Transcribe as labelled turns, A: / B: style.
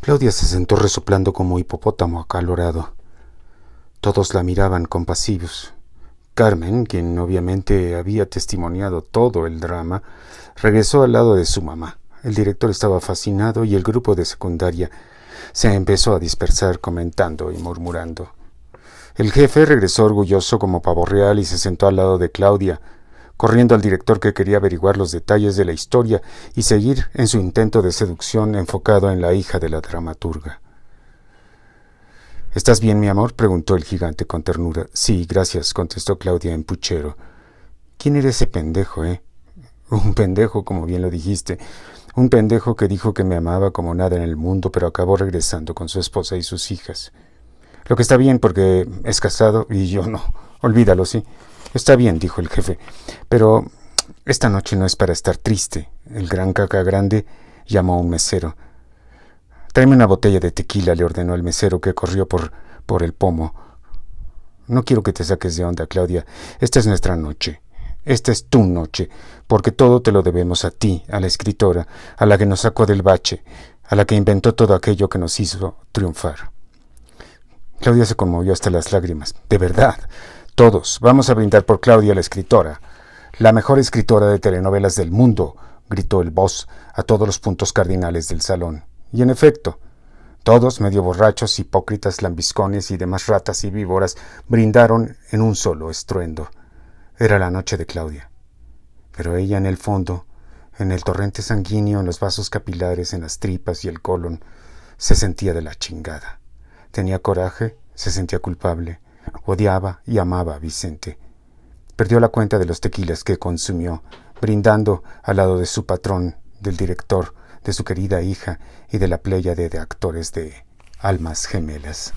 A: Claudia se sentó resoplando como hipopótamo acalorado. Todos la miraban compasivos. Carmen, quien obviamente había testimoniado todo el drama, regresó al lado de su mamá. El director estaba fascinado y el grupo de secundaria se empezó a dispersar comentando y murmurando. El jefe regresó orgulloso como pavo real y se sentó al lado de Claudia, corriendo al director que quería averiguar los detalles de la historia y seguir en su intento de seducción enfocado en la hija de la dramaturga. ¿Estás bien, mi amor? preguntó el gigante con ternura. Sí, gracias, contestó Claudia en puchero. ¿Quién era ese pendejo, eh? Un pendejo, como bien lo dijiste. Un pendejo que dijo que me amaba como nada en el mundo, pero acabó regresando con su esposa y sus hijas. Lo que está bien porque es casado y yo no. Olvídalo, sí. Está bien, dijo el jefe, pero esta noche no es para estar triste. El gran caca grande llamó a un mesero. Tráeme una botella de tequila, le ordenó el mesero que corrió por, por el pomo. No quiero que te saques de onda, Claudia. Esta es nuestra noche. Esta es tu noche, porque todo te lo debemos a ti, a la escritora, a la que nos sacó del bache, a la que inventó todo aquello que nos hizo triunfar. Claudia se conmovió hasta las lágrimas. De verdad. Todos, vamos a brindar por Claudia la escritora, la mejor escritora de telenovelas del mundo, gritó el boss a todos los puntos cardinales del salón. Y en efecto, todos, medio borrachos, hipócritas, lambiscones y demás ratas y víboras, brindaron en un solo estruendo. Era la noche de Claudia. Pero ella en el fondo, en el torrente sanguíneo, en los vasos capilares, en las tripas y el colon, se sentía de la chingada. Tenía coraje, se sentía culpable, Odiaba y amaba a Vicente. Perdió la cuenta de los tequilas que consumió, brindando al lado de su patrón, del director, de su querida hija y de la pléyade de actores de Almas Gemelas.